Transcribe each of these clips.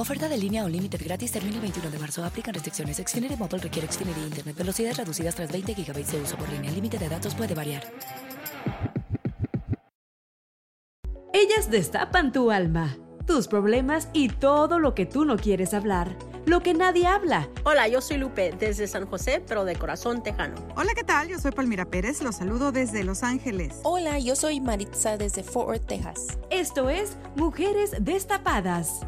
Oferta de línea o límite gratis termina el 21 de marzo. Aplican restricciones. Xfinity Mobile requiere Xfinity Internet. Velocidades reducidas tras 20 GB de uso por línea. El límite de datos puede variar. Ellas destapan tu alma, tus problemas y todo lo que tú no quieres hablar, lo que nadie habla. Hola, yo soy Lupe desde San José, pero de corazón tejano. Hola, ¿qué tal? Yo soy Palmira Pérez, los saludo desde Los Ángeles. Hola, yo soy Maritza desde Fort Worth, Texas. Esto es Mujeres Destapadas.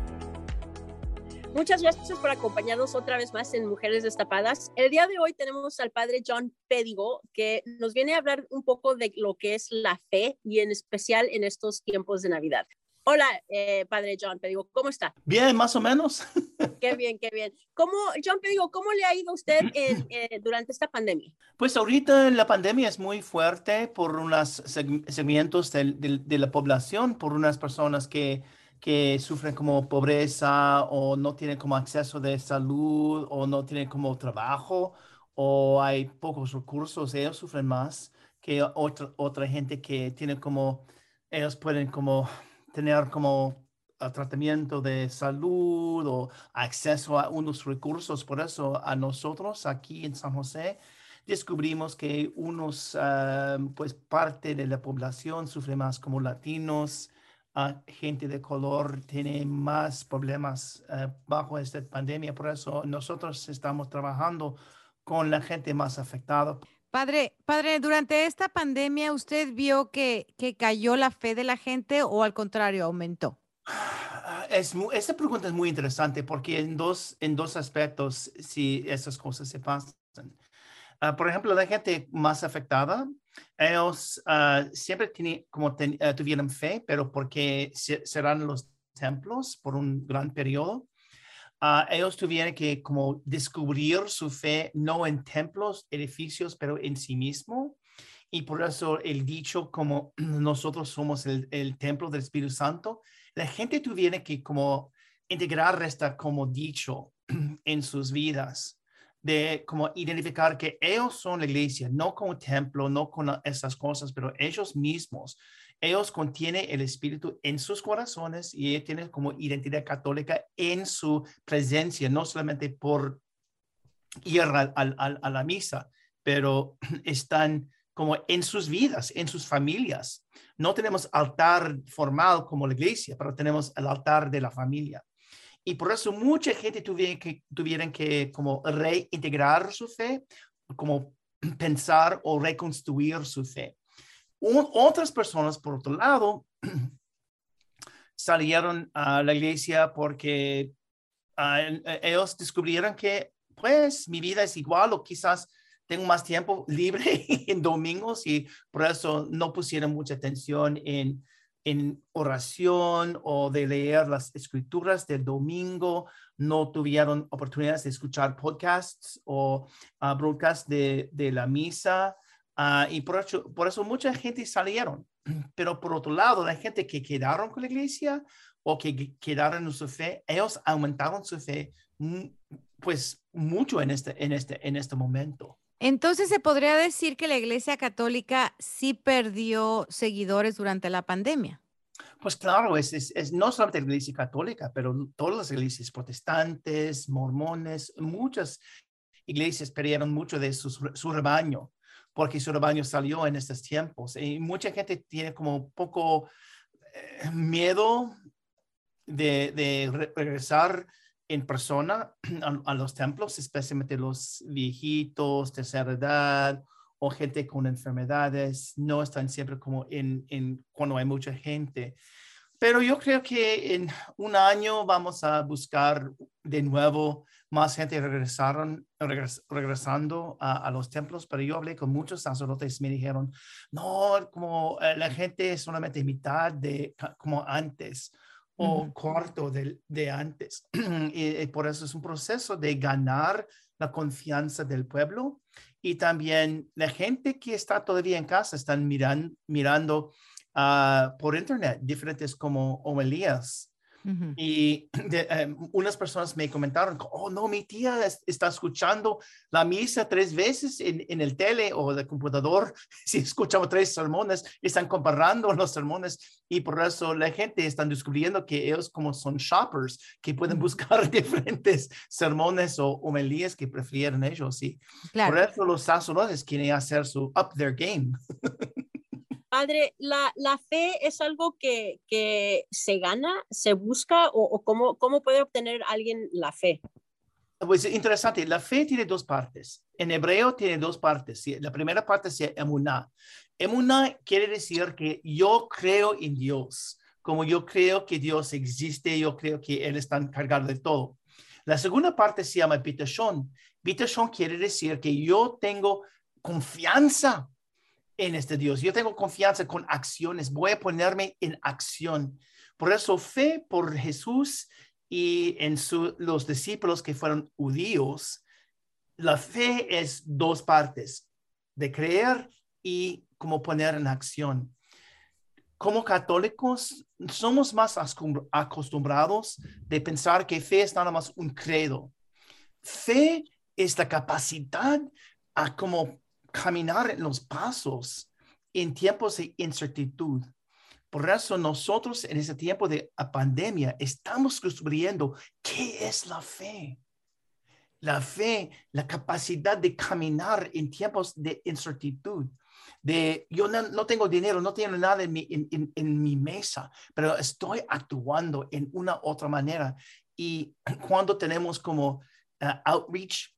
Muchas gracias por acompañarnos otra vez más en Mujeres Destapadas. El día de hoy tenemos al padre John Pedigo, que nos viene a hablar un poco de lo que es la fe y en especial en estos tiempos de Navidad. Hola, eh, padre John Pedigo, ¿cómo está? Bien, más o menos. Qué bien, qué bien. ¿Cómo, John Pedigo, cómo le ha ido a usted eh, durante esta pandemia? Pues ahorita la pandemia es muy fuerte por unos segmentos de, de, de la población, por unas personas que que sufren como pobreza o no tienen como acceso de salud o no tienen como trabajo o hay pocos recursos, ellos sufren más que otra, otra gente que tiene como, ellos pueden como tener como tratamiento de salud o acceso a unos recursos. Por eso a nosotros aquí en San José descubrimos que unos, uh, pues parte de la población sufre más como latinos, gente de color tiene más problemas eh, bajo esta pandemia. Por eso nosotros estamos trabajando con la gente más afectada. Padre, padre, durante esta pandemia, ¿usted vio que, que cayó la fe de la gente o al contrario aumentó? Es, esta pregunta es muy interesante porque en dos, en dos aspectos, si esas cosas se pasan. Uh, por ejemplo, la gente más afectada ellos uh, siempre tienen, como ten, uh, tuvieron fe, pero porque serán los templos por un gran periodo, uh, ellos tuvieron que como descubrir su fe no en templos, edificios, pero en sí mismo. Y por eso el dicho como nosotros somos el, el templo del Espíritu Santo, la gente tuviera que como integrar esta como dicho en sus vidas de como identificar que ellos son la iglesia, no como templo, no con esas cosas, pero ellos mismos, ellos contienen el Espíritu en sus corazones y ellos tienen como identidad católica en su presencia, no solamente por ir a, a, a la misa, pero están como en sus vidas, en sus familias. No tenemos altar formal como la iglesia, pero tenemos el altar de la familia. Y por eso mucha gente tuvieron que, tuvieron que como reintegrar su fe, como pensar o reconstruir su fe. otras personas, por otro lado, salieron a la iglesia porque uh, ellos descubrieron que, pues, mi vida es igual o quizás tengo más tiempo libre en domingos y por eso no pusieron mucha atención en en oración o de leer las escrituras del domingo, no tuvieron oportunidades de escuchar podcasts o uh, broadcasts de, de, la misa. Uh, y por eso, por eso mucha gente salieron. Pero por otro lado, la gente que quedaron con la iglesia o que quedaron en su fe, ellos aumentaron su fe pues mucho en este, en este, en este momento. Entonces, ¿se podría decir que la Iglesia Católica sí perdió seguidores durante la pandemia? Pues claro, es, es, es, no solamente la Iglesia Católica, pero todas las iglesias protestantes, mormones, muchas iglesias perdieron mucho de su, su rebaño, porque su rebaño salió en estos tiempos. Y mucha gente tiene como poco eh, miedo de, de regresar en persona a, a, los templos, especialmente los viejitos, tercera edad o gente con enfermedades, no están siempre como en, en cuando hay mucha gente. Pero yo creo que en un año vamos a buscar de nuevo más gente regresaron, regresando a, los templos, pero yo hablé con muchos sacerdotes y me dijeron, no, como eh, la gente es solamente mitad de como antes o cuarto de, de antes. y, por eso es un proceso de ganar la confianza del pueblo y también la gente que está todavía en casa están mirando, mirando Ah, por internet, diferentes como homilías. Y em, unas personas me comentaron, oh, no, mi tía está escuchando la misa tres veces en, en el tele o el computador. Si escuchamos tres sermones, están comparando los sermones y por eso la gente está descubriendo que ellos como son shoppers, que pueden buscar diferentes sermones o homilías que prefieren ellos. Y por eso los sacerdotes quieren hacer su up their game. Padre, ¿la, la fe es algo que, que, se gana, se busca o, o cómo, cómo, puede obtener alguien la fe? Pues interesante, la fe tiene dos partes. En hebreo tiene dos partes. La primera parte es emuná. Emuná quiere decir que yo creo en Dios, como yo creo que Dios existe, yo creo que Él está encargado de todo. La segunda parte se llama bitashon. Bitashon quiere decir que yo tengo confianza en este Dios. Yo tengo confianza con acciones. Voy a ponerme en acción. Por eso fe por Jesús y en los discípulos que fueron judíos, la fe es dos partes, de creer y como poner en acción. Como católicos, somos más acostumbrados de pensar que fe es nada más un credo. Fe es la capacidad a como caminar en los pasos en tiempos de incertidumbre. Por eso nosotros en ese tiempo de pandemia estamos descubriendo qué es la fe. La fe, la capacidad de caminar en tiempos de incertidumbre. De yo no, tengo dinero, no tengo nada en mi, en mi mesa, pero estoy actuando en una otra manera. Y cuando tenemos como uh, outreach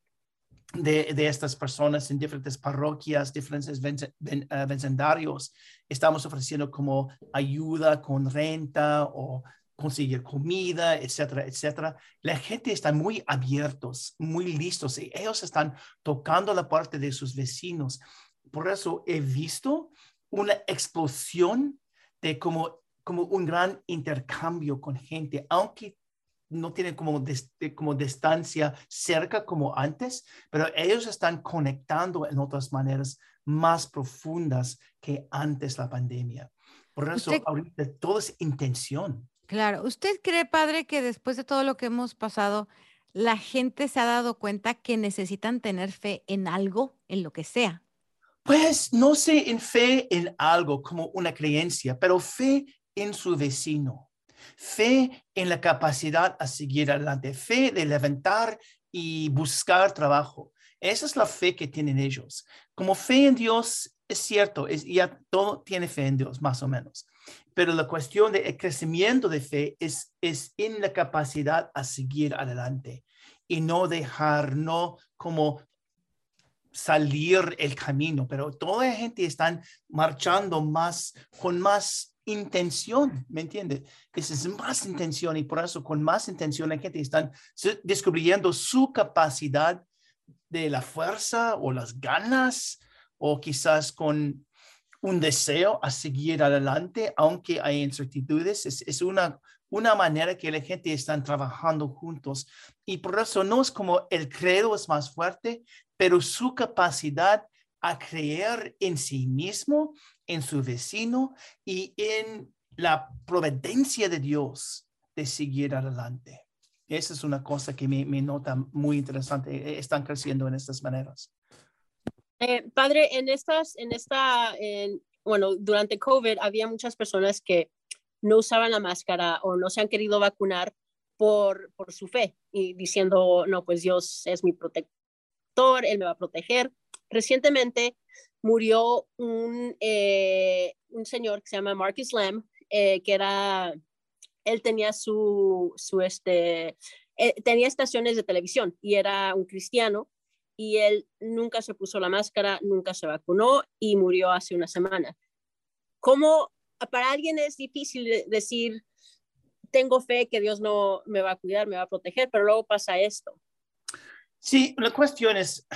de, estas personas en diferentes parroquias, diferentes ven, eh, vecindarios. Estamos ofreciendo como ayuda con renta o conseguir comida, etcétera, etcétera. La gente está muy abiertos, muy listos y ellos están tocando la parte de sus vecinos. Por eso he visto una explosión de como, como un gran intercambio con gente, aunque no tienen como, eh, como distancia cerca como antes, pero ellos están conectando en otras maneras más profundas que antes la pandemia. Por eso ahorita todo es intención. Claro, ¿usted cree, padre, que después de todo lo que hemos pasado, la gente se ha dado cuenta que necesitan tener fe en algo, en lo que sea? Pues no sé en fe en algo como una creencia, pero fe en su vecino fe en la capacidad a seguir adelante, fe de levantar y buscar trabajo. Esa es la fe que tienen ellos. Como fe en Dios, es cierto, es, ya todo tiene fe en Dios, más o menos. Pero la cuestión del crecimiento de fe es, es en la capacidad a seguir adelante y no dejar, no como salir el camino, pero toda la gente está marchando más, con más intención, ¿me entiendes? Es más intención y por eso con más intención la gente está descubriendo su capacidad de la fuerza o las ganas o quizás con un deseo a seguir adelante, aunque hay incertidumbres. Es, es una, una manera que la gente está trabajando juntos. Y por eso no es como el credo es más fuerte, pero su capacidad a creer en sí mismo en su vecino y en la providencia de Dios de seguir adelante. Esa es una cosa que me, nota muy interesante. E, están creciendo en estas maneras. Eh, padre, en estas, en esta, bueno, durante COVID había muchas personas que no usaban la máscara o no se han querido vacunar por, por su fe y diciendo, no, pues Dios es mi protector, Él me va a proteger. Recientemente murió un, eh, un señor que se llama Marcus Lamb, eh, que era, él tenía su, su este, eh, tenía estaciones de televisión y era un cristiano y él nunca se puso la máscara, nunca se vacunó y murió hace una semana. ¿Cómo para alguien es difícil decir, tengo fe que Dios no me va a cuidar, me va a proteger, pero luego pasa esto? Sí, la cuestión es,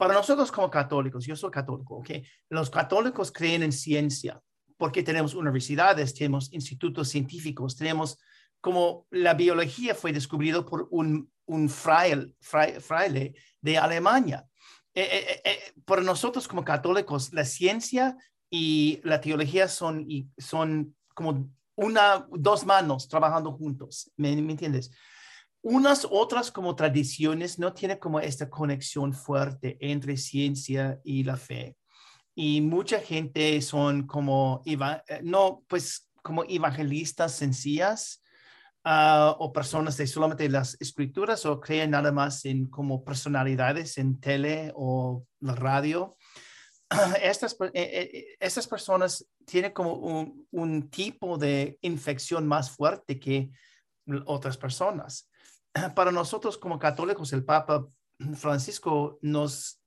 para nosotros como católicos, yo soy católico, ¿ok? Los católicos creen en ciencia porque tenemos universidades, tenemos institutos científicos, tenemos como la biología fue descubrido por un, fraile, fraile de Alemania. Eh, eh, eh, para nosotros como católicos, la ciencia y la teología son, y son como una, dos manos trabajando juntos, ¿me, ¿me entiendes? Unas otras como tradiciones no tienen como esta conexión fuerte entre ciencia y la fe. Y mucha gente son como, eh, no, pues como evangelistas sencillas uh, o personas de solamente las escrituras o creen nada más en como personalidades en tele o la radio. Estas, eh, eh, estas personas tienen como un tipo de infección más fuerte que otras personas. para nosotros como católicos, el Papa Francisco nos,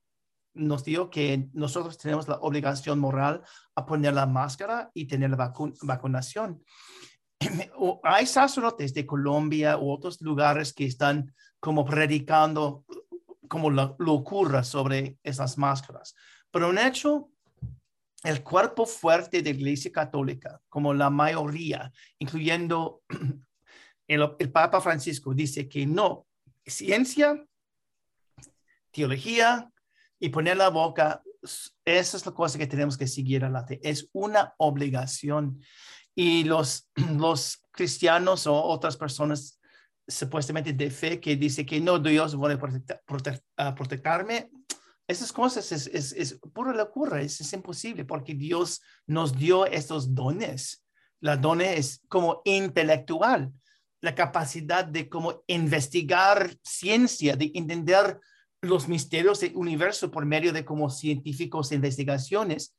nos dio que nosotros tenemos la obligación moral a poner la máscara y tener la vacunación. Hay sacerdotes de Colombia u otros lugares que están como predicando como lo, ocurra sobre esas máscaras. Pero en hecho, el cuerpo fuerte de la Iglesia Católica, como la mayoría, incluyendo el, Papa Francisco dice que no, ciencia, teología y poner la boca, esa es la cosa que tenemos que seguir adelante. Es una obligación. Y los, los cristianos o otras personas supuestamente de fe que dice que no, Dios va a protegerme, esas cosas es, es, es pura locura, es, es, imposible porque Dios nos dio estos dones. La dones es como intelectual la capacidad de como investigar ciencia, de entender los misterios del universo por medio de como científicos e investigaciones.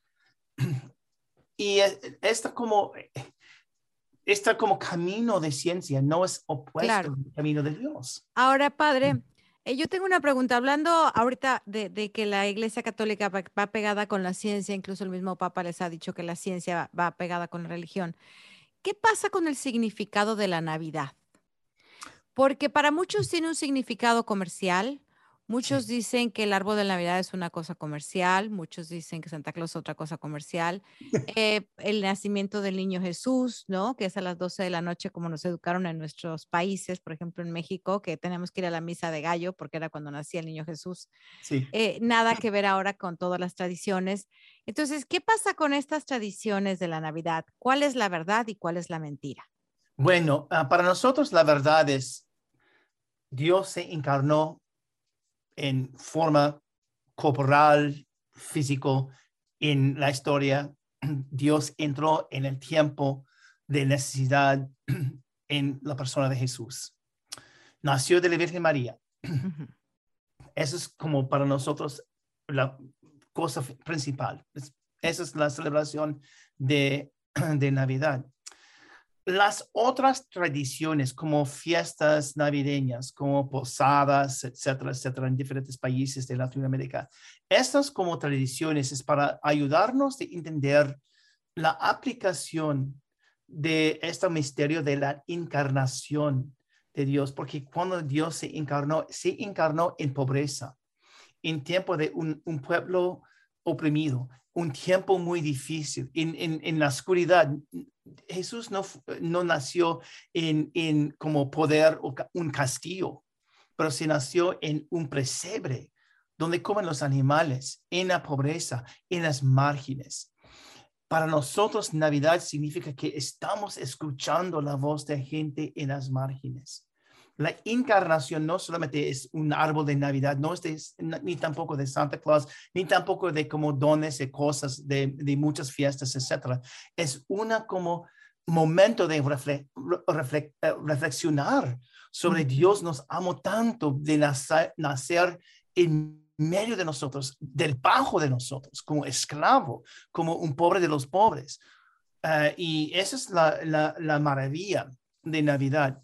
Y esta como, esta como camino de ciencia no es opuesto al camino de Dios. Ahora, padre, eh, yo tengo una pregunta. Hablando ahorita de, de, que la Iglesia Católica va, pegada con la ciencia, incluso el mismo Papa les ha dicho que la ciencia va pegada con la religión. ¿Qué pasa con el significado de la Navidad? Porque para muchos tiene un significado comercial. Muchos dicen que el árbol de Navidad es una cosa comercial, muchos dicen que Santa Claus es otra cosa comercial. Eh, el nacimiento del niño Jesús, ¿no? Que es a las 12 de la noche como nos educaron en nuestros países, por ejemplo en México, que tenemos que ir a la misa de gallo porque era cuando nacía el niño Jesús. Sí. Eh, nada que ver ahora con todas las tradiciones. Entonces, ¿qué pasa con estas tradiciones de la Navidad? ¿Cuál es la verdad y cuál es la mentira? Bueno, ah, para nosotros la verdad es, Dios se encarnó en forma corporal, físico, en la historia. Dios entró en el tiempo de necesidad en la persona de Jesús. Nació de la Virgen María. Eso es como para nosotros la cosa principal. Esa es la celebración de, de Navidad las otras tradiciones como fiestas navideñas, como posadas, etcétera, etcétera, en diferentes países de Latinoamérica, estas como tradiciones es para ayudarnos a entender la aplicación de este misterio de la encarnación de Dios, porque cuando Dios se encarnó, se encarnó en pobreza, en tiempo de un, un pueblo oprimido, un tiempo muy difícil, en, en, en la oscuridad. Jesús no, no nació en, en como poder o un castillo, pero se nació en un presebre donde comen los animales, en la pobreza, en las márgenes. Para nosotros, Navidad significa que estamos escuchando la voz de gente en las márgenes la encarnación no solamente es un árbol de Navidad, no es ni tampoco de Santa Claus, ni tampoco de como dones y cosas de, de muchas fiestas, etcétera. Es una como momento de eh, reflexionar sobre Dios nos amo tanto de nacer, en medio de nosotros, del bajo de nosotros, como esclavo, como un pobre de los pobres. Eh, y esa es la, la, la maravilla de Navidad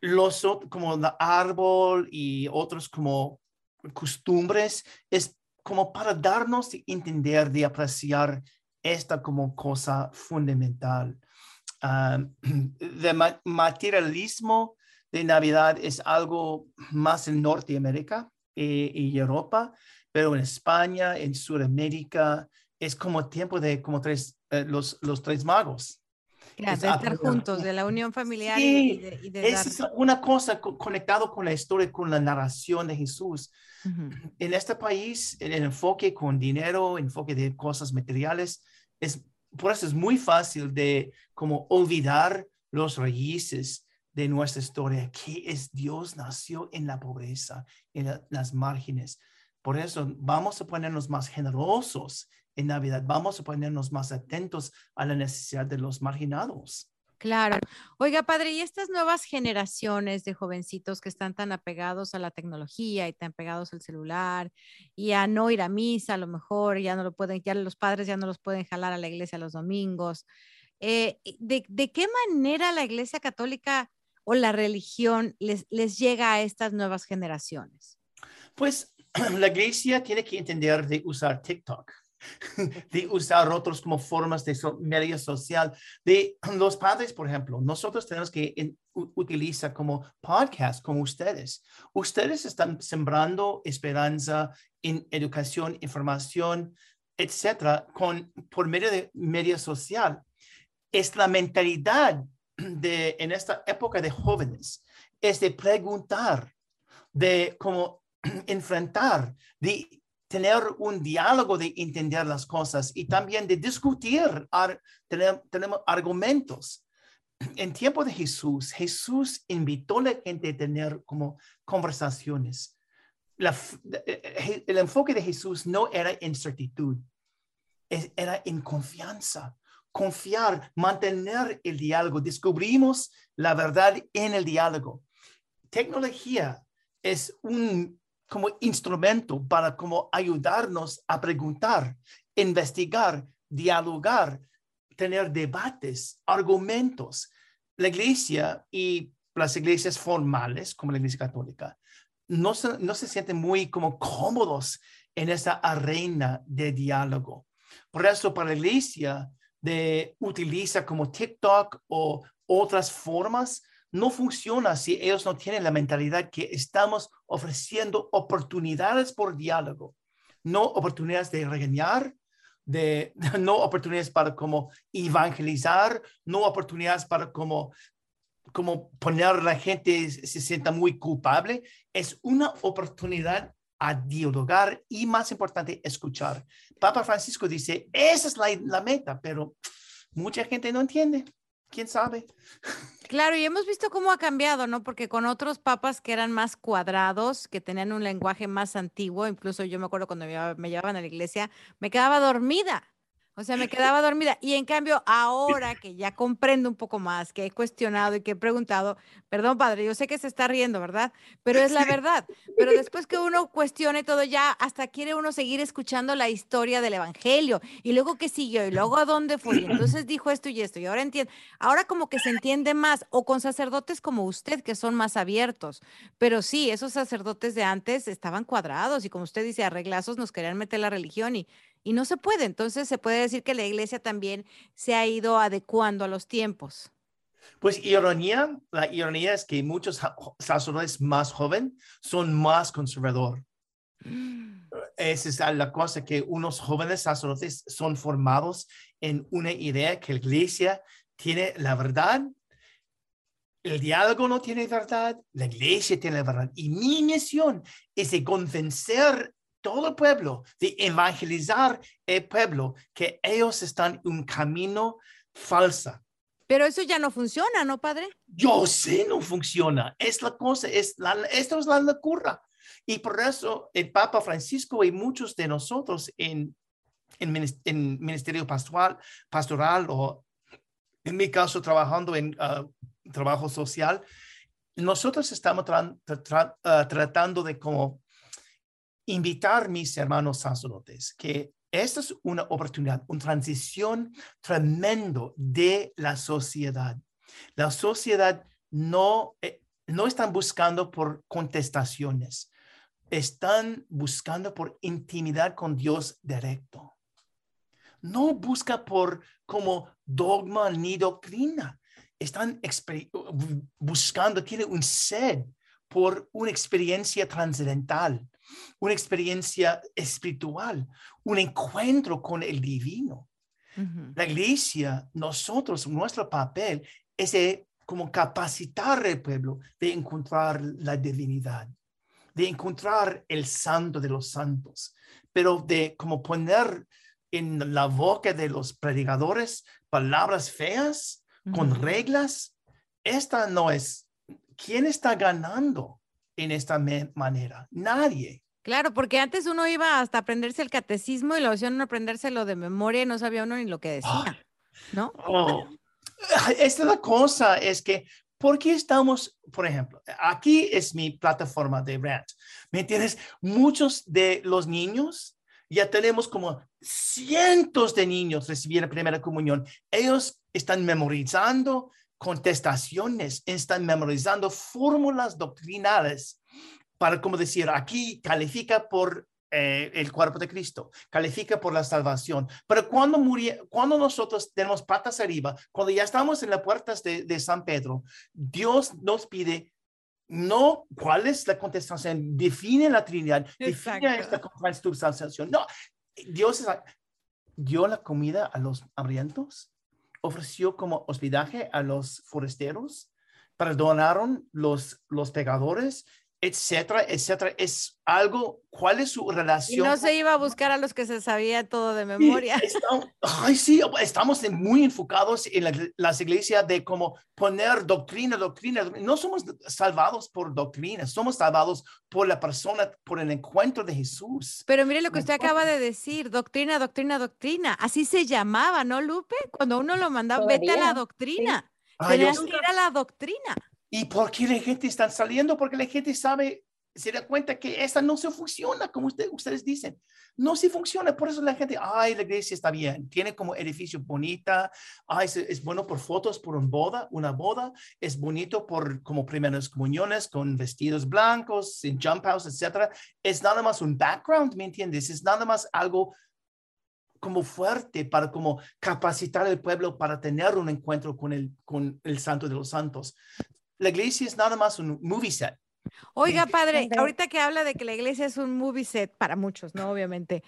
los como el árbol y otros como costumbres, es como para darnos de entender, de apreciar esta como cosa fundamental. Ah, de materialismo de Navidad es algo más en Norteamérica eh, y Europa, pero en España, en Sudamérica, es como tiempo de como tres, eh, los, los tres magos. De estar juntos, de la unión familiar y de, es una cosa conectado con la historia, con la narración de Jesús. En este país, el, enfoque con dinero, enfoque de cosas materiales, es por eso es muy fácil de como olvidar los raíces de nuestra historia, que es Dios nació en la pobreza, en las márgenes. Por eso vamos a ponernos más generosos en Navidad, vamos a ponernos más atentos a la necesidad de los marginados. Claro. Oiga, padre, y estas nuevas generaciones de jovencitos que están tan apegados a la tecnología y tan pegados al celular y a no ir a misa, a lo mejor ya no lo pueden, ya los padres ya no los pueden jalar a la iglesia los domingos. Eh, ¿de, ¿De qué manera la iglesia católica o la religión les, les llega a estas nuevas generaciones? Pues la iglesia tiene que entender de usar TikTok, de usar otros como formas de media social, de los padres, por ejemplo, nosotros tenemos que utilizar como podcast como ustedes. Ustedes están sembrando esperanza en educación, información, etcétera, con por medio de media social. Es la mentalidad de, en esta época de jóvenes es de preguntar, de cómo enfrentar, de tener un diálogo de entender las cosas y también de discutir, tener, tenemos argumentos. En tiempo de Jesús, Jesús invitó a la gente a tener como conversaciones. Eh, eh, el enfoque de Jesús no era incertidumbre, era en confianza confiar, mantener el diálogo. Descubrimos la verdad en el diálogo. Tecnología es un como instrumento para como ayudarnos a preguntar, investigar, dialogar, tener debates, argumentos. La iglesia y las iglesias formales, como la iglesia católica, no se, no se sienten muy como cómodos en esa arena de diálogo. Por eso, para la iglesia, de utiliza como TikTok o otras formas, no funciona si ellos no tienen la mentalidad que estamos ofreciendo oportunidades por diálogo, no oportunidades de regañar, de, no oportunidades para como evangelizar, no oportunidades para como como poner a la gente se sienta muy culpable, es una oportunidad a dialogar y más importante, escuchar. Papa Francisco dice, esa es la, la meta, pero mucha gente no entiende. ¿Quién sabe? Claro, y hemos visto cómo ha cambiado, ¿no? Porque con otros papas que eran más cuadrados, que tenían un lenguaje más antiguo, incluso yo me acuerdo cuando me llevaban a la iglesia, me quedaba dormida o sea, me quedaba dormida. Y en cambio, ahora que ya comprendo un poco más, que he cuestionado y que he preguntado, perdón, padre, yo sé que se está riendo, ¿verdad? Pero es la verdad. Pero después que uno cuestione todo, ya hasta quiere uno seguir escuchando la historia del evangelio. Y luego qué siguió, y luego a dónde fue. Y entonces dijo esto y esto. Y ahora entiendo. Ahora como que se entiende más, o con sacerdotes como usted, que son más abiertos. Pero sí, esos sacerdotes de antes estaban cuadrados y como usted dice, arreglazos nos querían meter la religión y y no se puede. Entonces se puede decir que la iglesia también se ha ido adecuando a los tiempos. Pues ironía, la ironía es que muchos sacerdotes más jóvenes son más conservadores. Mm. Esa es la cosa que unos jóvenes sacerdotes son formados en una idea que la iglesia tiene la verdad, el diálogo no tiene verdad, la iglesia tiene la verdad. Y mi misión es de convencer todo el pueblo, de evangelizar el pueblo, que ellos están en un camino falsa. Pero eso ya no funciona, ¿no, padre? Yo sé, no funciona. Es la cosa, es la, esto es la locura. Y por eso el Papa Francisco y muchos de nosotros en, en, ministerio pastoral, pastoral o en mi caso trabajando en ah, trabajo social, nosotros estamos ah, tratando de como invitar mis hermanos sacerdotes que esta es una oportunidad, una transición tremendo de la sociedad. La sociedad no, eh, no están buscando por contestaciones. están buscando por intimidad con Dios directo. No busca por como dogma ni doctrina. Están buscando, tiene un sed por una experiencia trascendental, una experiencia espiritual, un encuentro con el divino. La iglesia, nosotros, nuestro papel es como capacitar al pueblo de encontrar la divinidad, de encontrar el santo de los santos, pero de como poner en la boca de los predicadores palabras feas con reglas. Esta no es. ¿Quién está ganando en esta manera? Nadie. Claro, porque antes uno iba hasta aprenderse el catecismo y lo hacían aprendérselo de memoria y no sabía uno ni lo que decía, ¿no? Oh, esta es la cosa, es que, ¿por qué estamos, por ejemplo, aquí es mi plataforma de rant, ¿me entiendes? Muchos de los niños, ya tenemos como cientos de niños recibiendo primera comunión. Ellos están memorizando contestaciones, están memorizando fórmulas doctrinales para, como decir, aquí califica por eh, el cuerpo de Cristo, califica por la salvación. Pero cuando, cuando nosotros tenemos patas arriba, cuando ya estamos en las puertas de, de San Pedro, Dios nos pide no cuál es la contestación, define la Trinidad, define esta consubstanciación. No, Dios dio la comida a los hambrientos, ofreció como hospedaje a los forasteros, perdonaron los, los pecadores etcétera, etcétera. Es algo, ¿cuál es su relación? Y no se iba a buscar a los que se sabía todo de memoria. Estamos, ay, sí, estamos muy enfocados en las iglesias de cómo poner doctrina, doctrina. No somos salvados por doctrina, somos salvados por la persona, por el encuentro de Jesús. Pero mire lo que usted acaba de decir, doctrina, doctrina, doctrina. Así se llamaba, ¿no, Lupe? Cuando uno lo mandaba, vete a la doctrina. Tenías que ir a la doctrina. ¿Y por qué la gente está saliendo? Porque la gente sabe, se da cuenta que esta no se funciona, como ustedes dicen. No se funciona. Por eso la gente, ay, la iglesia está bien. Tiene como edificio bonita. Ay, es, bueno por fotos, por una boda, una boda. Es bonito por como primeras comuniones con vestidos blancos, en jump house, etc. Es nada más un background, ¿me entiendes? Es nada más algo como fuerte para como capacitar al pueblo para tener un encuentro con el, con el santo de los santos la iglesia es nada más un movie set. Oiga, padre, ahorita que habla de que la iglesia es un movie set para muchos, ¿no? Obviamente.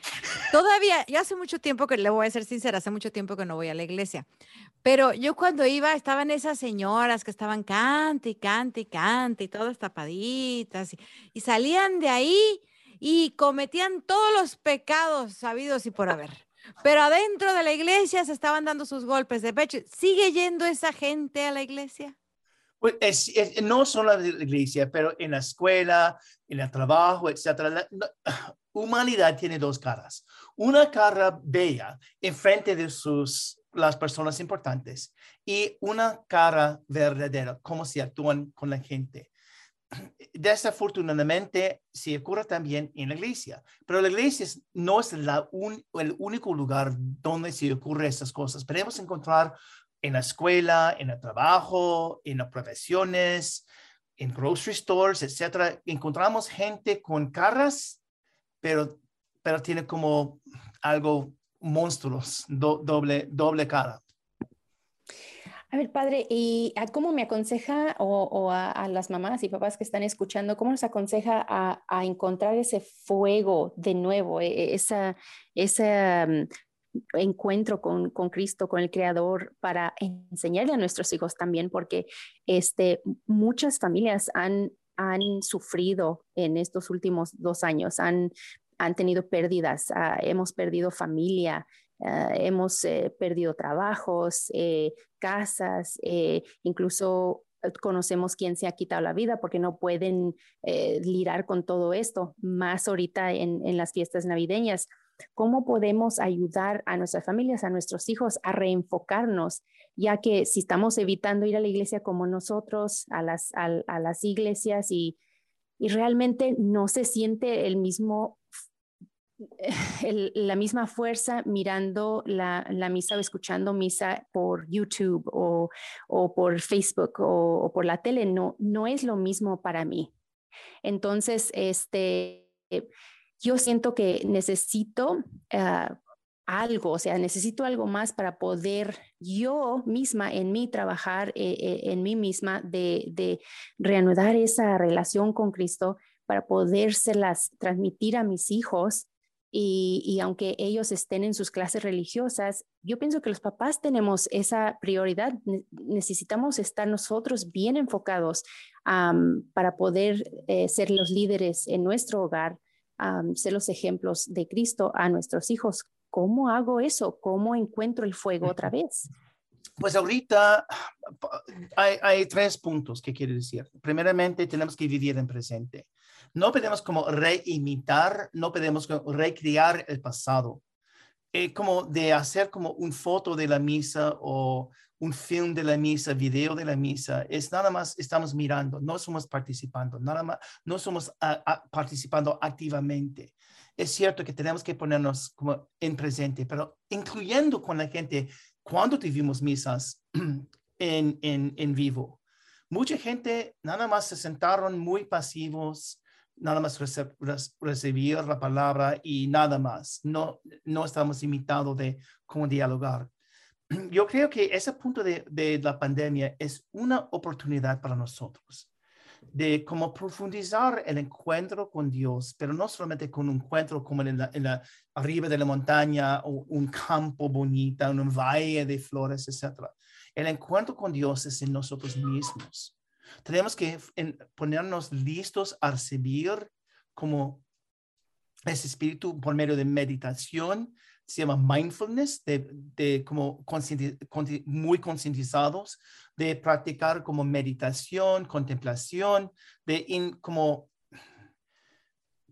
Todavía, yo hace mucho tiempo que le voy a ser sincera, hace mucho tiempo que no voy a la iglesia. Pero yo cuando iba, estaban esas señoras que estaban cante y cante y cante y todas tapaditas y, y salían de ahí y cometían todos los pecados sabidos y por haber. Pero adentro de la iglesia se estaban dando sus golpes de pecho. ¿Sigue yendo esa gente a la iglesia? Pues es, no solo en la iglesia, pero en la escuela, en el trabajo, etc. La, humanidad tiene dos caras. Una cara bella en frente de sus, las personas importantes y una cara verdadera, cómo se actúan con la gente. Desafortunadamente, se ocurre también en la iglesia, pero la iglesia no es el único lugar donde se ocurren esas cosas. Podemos encontrar en la escuela, en el trabajo, en las profesiones, en grocery stores, etcétera, encontramos gente con caras, pero, pero tiene como algo monstruos, doble, doble cara. A ver, padre, ¿y cómo me aconseja o, a, las mamás y papás que están escuchando, cómo nos aconseja a, a encontrar ese fuego de nuevo, e, e, esa, esa mm, encuentro con, con, Cristo, con el Creador, para enseñarle a nuestros hijos también, porque este, muchas familias han, han sufrido en estos últimos dos años, han, han tenido pérdidas, ah, hemos perdido familia, ah, hemos eh, perdido trabajos, eh, casas, eh, incluso conocemos quién se ha quitado la vida porque no pueden lirar con todo esto, más ahorita en, en las fiestas navideñas. ¿Cómo podemos ayudar a nuestras familias, a nuestros hijos a reenfocarnos? Ya que si estamos evitando ir a la iglesia como nosotros, a las, iglesias y, realmente no se siente el mismo, la misma fuerza mirando la, misa o escuchando misa por YouTube o, o por Facebook o, o por la tele, no, no es lo mismo para mí. Entonces, este yo siento que necesito ah, algo, o sea, necesito algo más para poder yo misma en mí trabajar eh, eh, en mí misma de, reanudar esa relación con Cristo para podérselas transmitir a mis hijos. Y, y, aunque ellos estén en sus clases religiosas, yo pienso que los papás tenemos esa prioridad. necesitamos estar nosotros bien enfocados para poder eh, ser los líderes en nuestro hogar, ser los ejemplos de Cristo a nuestros hijos. ¿Cómo hago eso? ¿Cómo encuentro el fuego otra vez? Pues ahorita hay, hay, tres puntos que quiero decir. Primeramente, tenemos que vivir en presente. No podemos como reimitar, no podemos recrear el pasado. Eh, como de hacer como un foto de la misa o un film de la misa, video de la misa, es nada más estamos mirando, no somos participando, nada más, no somos participando activamente. Es cierto que tenemos que ponernos como en presente, pero incluyendo con la gente cuando tuvimos misas en, en, en vivo. Mucha gente nada más se sentaron muy pasivos, nada más recibir la palabra y nada más. No, no estamos imitados de cómo dialogar. yo creo que ese punto de, de, la pandemia es una oportunidad para nosotros de como profundizar el encuentro con Dios, pero no solamente con un encuentro como en la, en la arriba de la montaña o un campo bonito, un valle de flores, etc. El encuentro con Dios es en nosotros mismos. Tenemos que ponernos listos a recibir como ese espíritu por medio de meditación, se llama mindfulness, de, de como muy concientizados, de practicar como meditación, contemplación, de in, como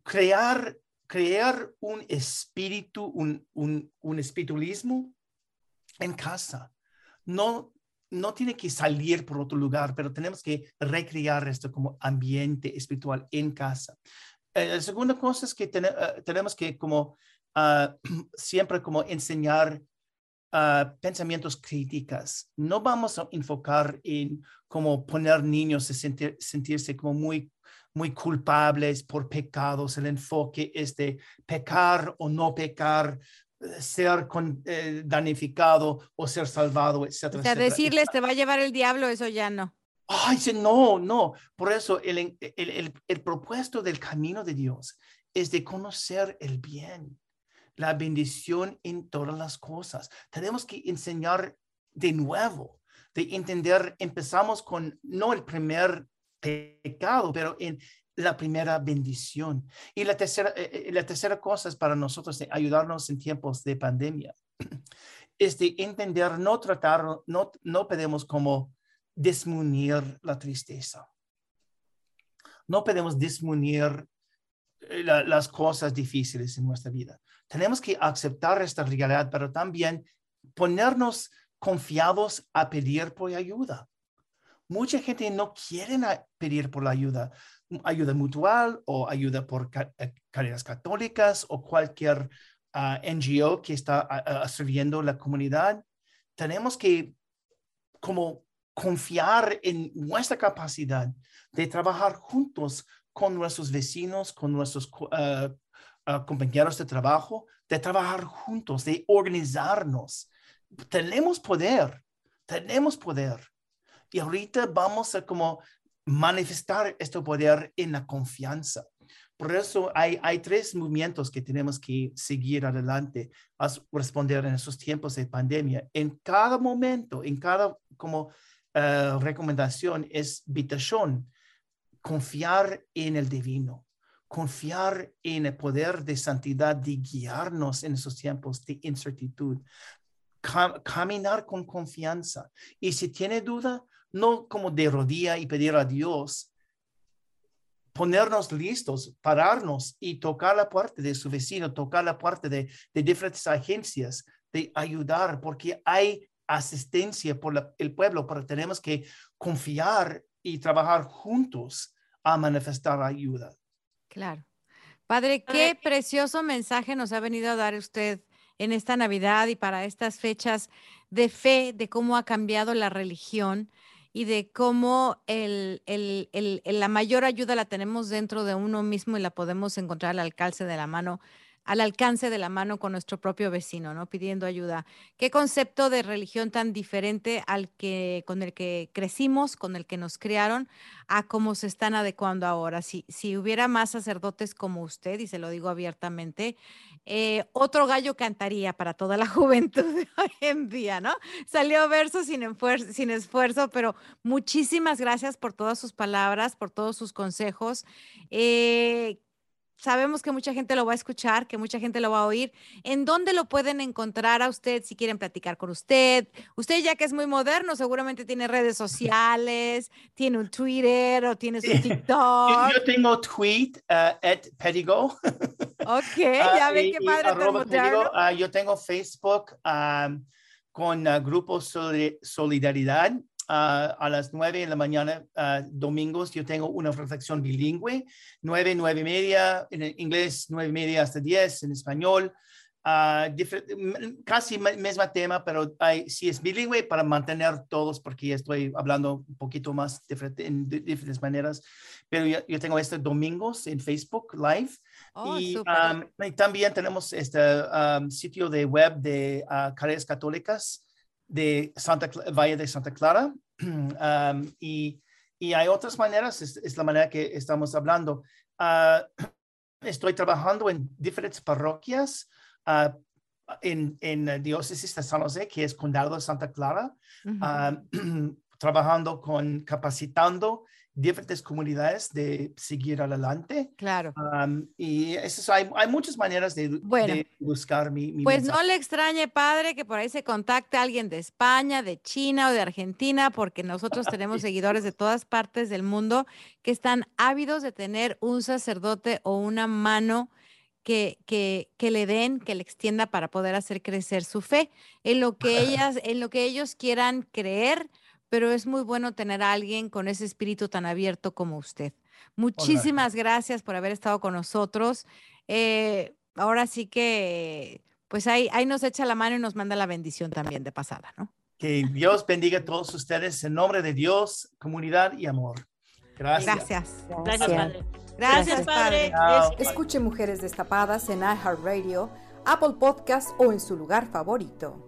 crear, crear un espíritu, un, un, un espiritualismo en casa. No, no tiene que salir por otro lugar, pero tenemos que recrear esto como ambiente espiritual en casa. Eh, la segunda cosa es que eh, tenemos que como Ah, siempre como enseñar uh, pensamientos críticas. No vamos a enfocar en como poner niños a sentir, sentirse como muy, muy culpables por pecados. El enfoque es de pecar o no pecar, eh, ser con, eh, danificado o ser salvado, etc. O sea, decirles te va a llevar el diablo, eso ya no. Ay, no, no. Por eso el, el, el, el propuesto del camino de Dios es de conocer el bien la bendición en todas las cosas. Tenemos que enseñar de nuevo, de entender, empezamos con no el primer pecado, pero en la primera bendición. Y la tercera, eh, eh, la tercera cosa es para nosotros de ayudarnos en tiempos de pandemia, es de entender, no tratar, no, no podemos como disminuir la tristeza. No podemos disminuir eh, las cosas difíciles en nuestra vida. Tenemos que aceptar esta realidad, pero también ponernos confiados a pedir por ayuda. Mucha gente no quiere pedir por la ayuda, ayuda mutual o ayuda por eh, carreras católicas o cualquier ah, NGO que está ah, ah, sirviendo la comunidad. Tenemos que como confiar en nuestra capacidad de trabajar juntos con nuestros vecinos, con nuestros uh, uh, compañeros de trabajo, de trabajar juntos, de organizarnos. Tenemos poder, tenemos poder. Y ahorita vamos a como manifestar este poder en la confianza. Por eso hay, tres movimientos que tenemos que seguir adelante a responder en esos tiempos de pandemia. En cada momento, en cada como uh, recomendación es vitación, confiar en el divino, confiar en el poder de santidad de guiarnos en esos tiempos de incertidumbre, caminar con confianza. Y si tiene duda, no como de rodilla y pedir a Dios, ponernos listos, pararnos y tocar la puerta de su vecino, tocar la puerta de, de diferentes agencias, de ayudar, porque hay asistencia por el pueblo, pero tenemos que confiar y trabajar juntos a manifestar ayuda. Claro. Padre, qué precioso mensaje nos ha venido a dar usted en esta Navidad y para estas fechas de fe, de cómo ha cambiado la religión y de cómo el, el, el, la mayor ayuda la tenemos dentro de uno mismo y la podemos encontrar al alcance de la mano al alcance de la mano con nuestro propio vecino, ¿no? Pidiendo ayuda. ¿Qué concepto de religión tan diferente al que con el que crecimos, con el que nos criaron, a cómo se están adecuando ahora? Si, si hubiera más sacerdotes como usted, y se lo digo abiertamente, eh, otro gallo cantaría para toda la juventud hoy en día, ¿no? Salió verso sin, sin esfuerzo, pero muchísimas gracias por todas sus palabras, por todos sus consejos. Eh, sabemos que mucha gente lo va a escuchar, que mucha gente lo va a oír. ¿En dónde lo pueden encontrar a usted si quieren platicar con usted? Usted ya que es muy moderno, seguramente tiene redes sociales, tiene un Twitter o tiene su TikTok. Yo, tengo tweet uh, at Pedigo. Ok, ah, ya ven qué padre Pedigo, uh, yo tengo Facebook um, con uh, Grupo Solidaridad a las nueve de la mañana, domingos, yo tengo una reflexión bilingüe, nueve, nueve y media, en inglés, nueve y media hasta diez, en español. casi mismo tema, pero hay, si es bilingüe para mantener todos, porque estoy hablando un poquito más diferente, en diferentes maneras, pero yo, tengo este domingos en Facebook Live. Oh, y, también tenemos este sitio de web de uh, Caretas Católicas de Santa, Valle de Santa Clara. y, y, hay otras maneras, es, la manera que estamos hablando. Ah, estoy trabajando en diferentes parroquias uh, en, en diócesis de San José, que es condado de Santa Clara, trabajando con capacitando diferentes comunidades de seguir adelante. Claro. y eso, hay, hay, muchas maneras de, buscar mi, mi Pues no le extrañe, padre, que por ahí se contacte alguien de España, de China o de Argentina, porque nosotros tenemos seguidores de todas partes del mundo que están ávidos de tener un sacerdote o una mano que, que, que, le den, que le extienda para poder hacer crecer su fe en lo que ellas, en lo que ellos quieran creer pero es muy bueno tener a alguien con ese espíritu tan abierto como usted. Muchísimas gracias por haber estado con nosotros. Eh, ahora sí que, pues ahí, ahí nos echa la mano y nos manda la bendición también de pasada, ¿no? Que Dios bendiga a todos ustedes en nombre de Dios, comunidad y amor. Gracias. Gracias. Gracias, Padre. Gracias, Padre. Escuche Mujeres Destapadas en iHeartRadio, Apple Podcast o en su lugar favorito.